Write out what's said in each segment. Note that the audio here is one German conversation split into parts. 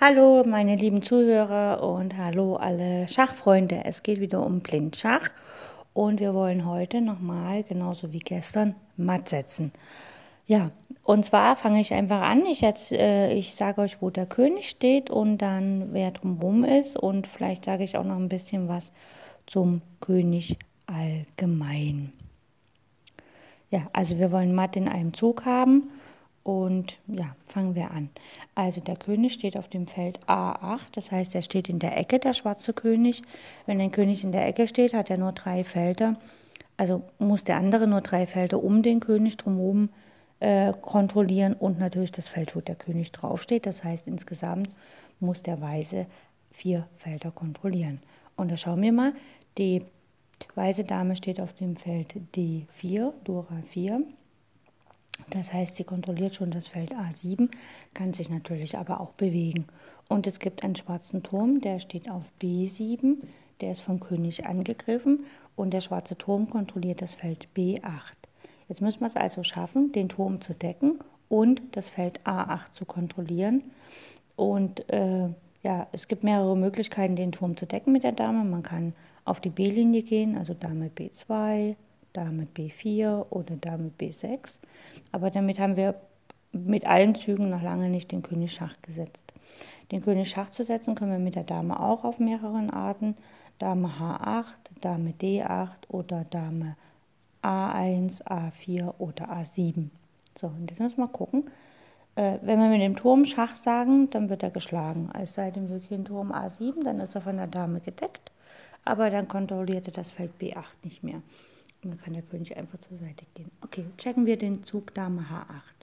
Hallo meine lieben Zuhörer und hallo alle Schachfreunde. Es geht wieder um Blindschach und wir wollen heute nochmal, genauso wie gestern, matt setzen. Ja, und zwar fange ich einfach an. Ich, äh, ich sage euch, wo der König steht und dann wer drumherum ist und vielleicht sage ich auch noch ein bisschen was zum König allgemein. Ja, also wir wollen matt in einem Zug haben und ja, fangen wir an. Also der König steht auf dem Feld A8, das heißt, er steht in der Ecke, der schwarze König. Wenn ein König in der Ecke steht, hat er nur drei Felder. Also muss der andere nur drei Felder um den König drumherum äh, kontrollieren und natürlich das Feld, wo der König draufsteht. Das heißt, insgesamt muss der Weiße vier Felder kontrollieren. Und da schauen wir mal, die weiße Dame steht auf dem Feld D4, Dora 4. Das heißt, sie kontrolliert schon das Feld A7, kann sich natürlich aber auch bewegen. Und es gibt einen schwarzen Turm, der steht auf B7, der ist vom König angegriffen und der schwarze Turm kontrolliert das Feld B8. Jetzt müssen wir es also schaffen, den Turm zu decken und das Feld A8 zu kontrollieren. Und äh, ja, es gibt mehrere Möglichkeiten, den Turm zu decken mit der Dame. Man kann auf die B-Linie gehen, also Dame B2, Dame B4 oder Dame B6. Aber damit haben wir mit allen Zügen noch lange nicht den König Schach gesetzt. Den König Schach zu setzen können wir mit der Dame auch auf mehreren Arten. Dame H8, Dame D8 oder Dame A1, A4 oder A7. So, und jetzt müssen wir mal gucken. Äh, wenn wir mit dem Turm Schach sagen, dann wird er geschlagen. Es sei denn, wir gehen Turm A7, dann ist er von der Dame gedeckt. Aber dann kontrolliert er das Feld B8 nicht mehr. Dann kann der König einfach zur Seite gehen. Okay, checken wir den Zug Dame H8.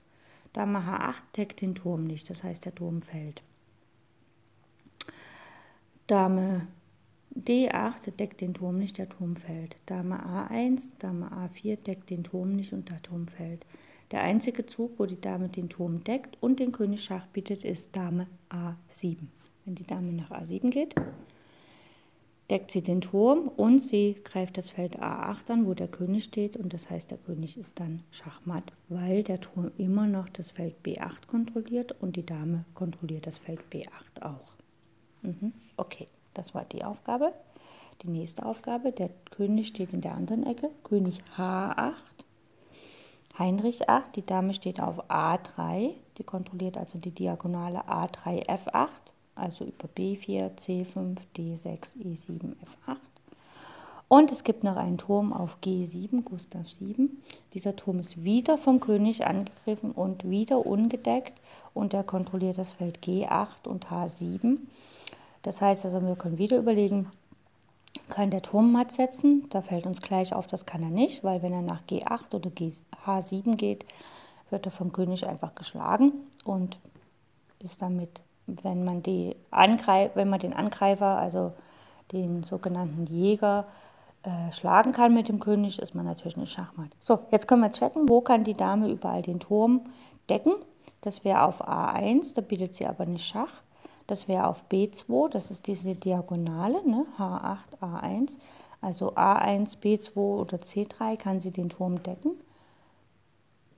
Dame H8 deckt den Turm nicht, das heißt der Turm fällt. Dame D8 deckt den Turm nicht, der Turm fällt. Dame A1, Dame A4 deckt den Turm nicht und der Turm fällt. Der einzige Zug, wo die Dame den Turm deckt und den König Schach bietet, ist Dame A7. Wenn die Dame nach A7 geht, deckt sie den Turm und sie greift das Feld A8 an, wo der König steht. Und das heißt, der König ist dann Schachmatt, weil der Turm immer noch das Feld B8 kontrolliert und die Dame kontrolliert das Feld B8 auch. Mhm. Okay, das war die Aufgabe. Die nächste Aufgabe, der König steht in der anderen Ecke, König H8, Heinrich 8, die Dame steht auf A3, die kontrolliert also die Diagonale A3, F8 also über B4, C5, D6, E7, F8. Und es gibt noch einen Turm auf G7, Gustav 7. Dieser Turm ist wieder vom König angegriffen und wieder ungedeckt und er kontrolliert das Feld G8 und H7. Das heißt also, wir können wieder überlegen, kann der Turm matt setzen? Da fällt uns gleich auf, das kann er nicht, weil wenn er nach G8 oder H7 geht, wird er vom König einfach geschlagen und ist damit wenn man, die Angreif wenn man den Angreifer, also den sogenannten Jäger, äh, schlagen kann mit dem König, ist man natürlich nicht Schachmatt. So, jetzt können wir checken, wo kann die Dame überall den Turm decken. Das wäre auf A1, da bietet sie aber nicht Schach. Das wäre auf B2, das ist diese Diagonale, ne? H8, A1. Also A1, B2 oder C3 kann sie den Turm decken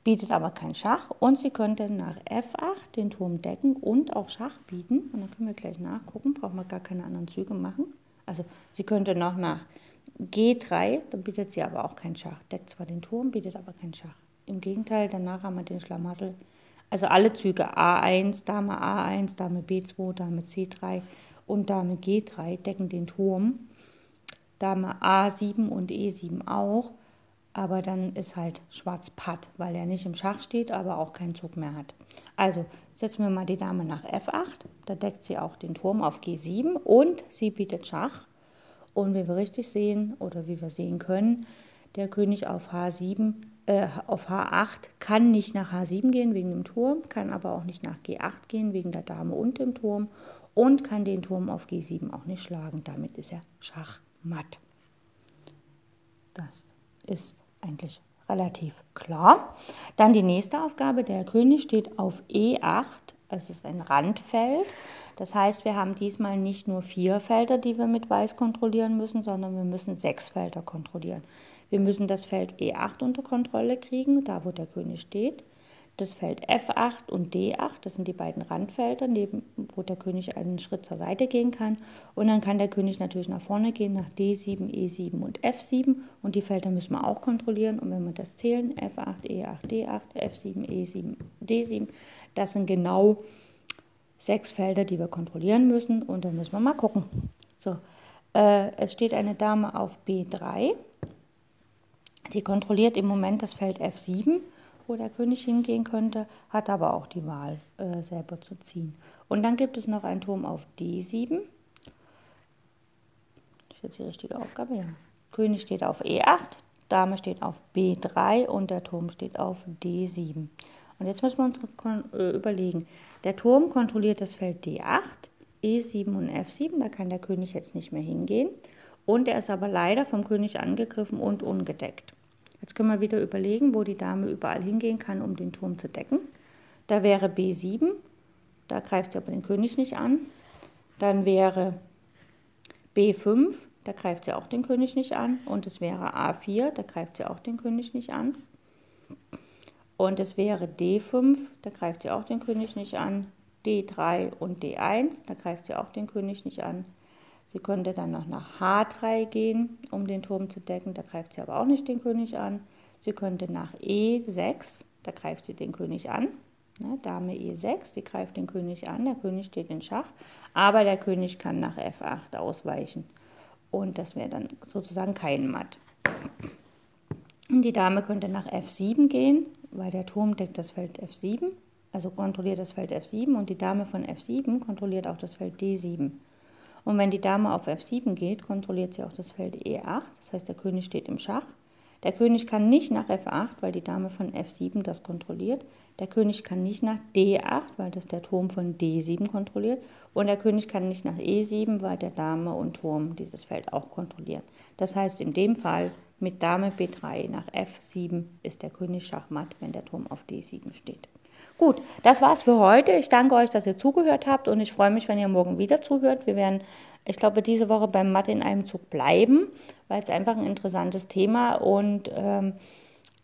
bietet aber kein Schach und sie könnte nach F8 den Turm decken und auch Schach bieten. Und dann können wir gleich nachgucken, braucht man gar keine anderen Züge machen. Also sie könnte noch nach G3, dann bietet sie aber auch kein Schach. Deckt zwar den Turm, bietet aber kein Schach. Im Gegenteil, danach haben wir den Schlamassel. Also alle Züge A1, Dame A1, Dame B2, Dame C3 und Dame G3 decken den Turm. Dame A7 und E7 auch aber dann ist halt schwarz Patt, weil er nicht im Schach steht, aber auch keinen Zug mehr hat. Also setzen wir mal die Dame nach F8, da deckt sie auch den Turm auf G7 und sie bietet Schach. Und wie wir richtig sehen oder wie wir sehen können, der König auf H7, äh, auf H8 kann nicht nach H7 gehen wegen dem Turm, kann aber auch nicht nach G8 gehen wegen der Dame und dem Turm und kann den Turm auf G7 auch nicht schlagen. Damit ist er schachmatt. Das ist eigentlich relativ klar. Dann die nächste Aufgabe, der König steht auf E8, es ist ein Randfeld. Das heißt, wir haben diesmal nicht nur vier Felder, die wir mit Weiß kontrollieren müssen, sondern wir müssen sechs Felder kontrollieren. Wir müssen das Feld E8 unter Kontrolle kriegen, da wo der König steht. Das Feld F8 und D8, das sind die beiden Randfelder, neben, wo der König einen Schritt zur Seite gehen kann. Und dann kann der König natürlich nach vorne gehen, nach D7, E7 und F7. Und die Felder müssen wir auch kontrollieren. Und wenn wir das zählen, F8, E8, D8, F7, E7, D7, das sind genau sechs Felder, die wir kontrollieren müssen. Und dann müssen wir mal gucken. So, äh, es steht eine Dame auf B3. Die kontrolliert im Moment das Feld F7 wo der König hingehen könnte, hat aber auch die Wahl, äh, selber zu ziehen. Und dann gibt es noch einen Turm auf D7. Das ist jetzt die richtige Aufgabe, ja. König steht auf E8, Dame steht auf B3 und der Turm steht auf D7. Und jetzt müssen wir uns äh, überlegen, der Turm kontrolliert das Feld D8, E7 und F7, da kann der König jetzt nicht mehr hingehen. Und er ist aber leider vom König angegriffen und ungedeckt. Jetzt können wir wieder überlegen, wo die Dame überall hingehen kann, um den Turm zu decken. Da wäre B7, da greift sie aber den König nicht an. Dann wäre B5, da greift sie auch den König nicht an. Und es wäre A4, da greift sie auch den König nicht an. Und es wäre D5, da greift sie auch den König nicht an. D3 und D1, da greift sie auch den König nicht an. Sie könnte dann noch nach H3 gehen, um den Turm zu decken, da greift sie aber auch nicht den König an. Sie könnte nach E6, da greift sie den König an. Ne, Dame E6, sie greift den König an, der König steht in Schach, aber der König kann nach F8 ausweichen. Und das wäre dann sozusagen kein Matt. Und die Dame könnte nach F7 gehen, weil der Turm deckt das Feld F7, also kontrolliert das Feld F7 und die Dame von F7 kontrolliert auch das Feld D7. Und wenn die Dame auf F7 geht, kontrolliert sie auch das Feld E8. Das heißt, der König steht im Schach. Der König kann nicht nach F8, weil die Dame von F7 das kontrolliert. Der König kann nicht nach D8, weil das der Turm von D7 kontrolliert. Und der König kann nicht nach E7, weil der Dame und Turm dieses Feld auch kontrollieren. Das heißt, in dem Fall mit Dame B3 nach F7 ist der König Schachmatt, wenn der Turm auf D7 steht. Gut, das war's für heute. Ich danke euch, dass ihr zugehört habt und ich freue mich, wenn ihr morgen wieder zuhört. Wir werden, ich glaube, diese Woche beim Mathe in einem Zug bleiben, weil es einfach ein interessantes Thema und ähm,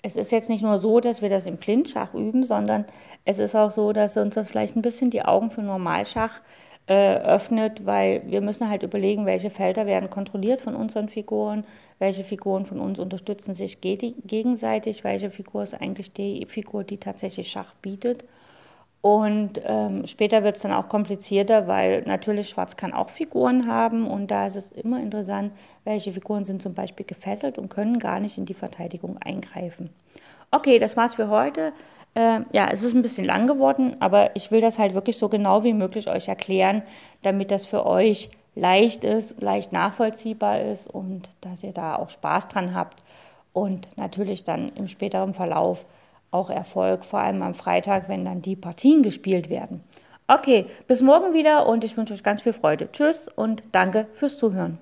es ist jetzt nicht nur so, dass wir das im Blindschach üben, sondern es ist auch so, dass uns das vielleicht ein bisschen die Augen für Normalschach äh, öffnet, weil wir müssen halt überlegen, welche Felder werden kontrolliert von unseren Figuren, welche Figuren von uns unterstützen sich gegenseitig, welche Figur ist eigentlich die Figur, die tatsächlich Schach bietet. Und ähm, später wird es dann auch komplizierter, weil natürlich Schwarz kann auch Figuren haben und da ist es immer interessant, welche Figuren sind zum Beispiel gefesselt und können gar nicht in die Verteidigung eingreifen. Okay, das war's für heute. Äh, ja, es ist ein bisschen lang geworden, aber ich will das halt wirklich so genau wie möglich euch erklären, damit das für euch leicht ist, leicht nachvollziehbar ist und dass ihr da auch Spaß dran habt und natürlich dann im späteren Verlauf auch Erfolg, vor allem am Freitag, wenn dann die Partien gespielt werden. Okay, bis morgen wieder und ich wünsche euch ganz viel Freude. Tschüss und danke fürs Zuhören.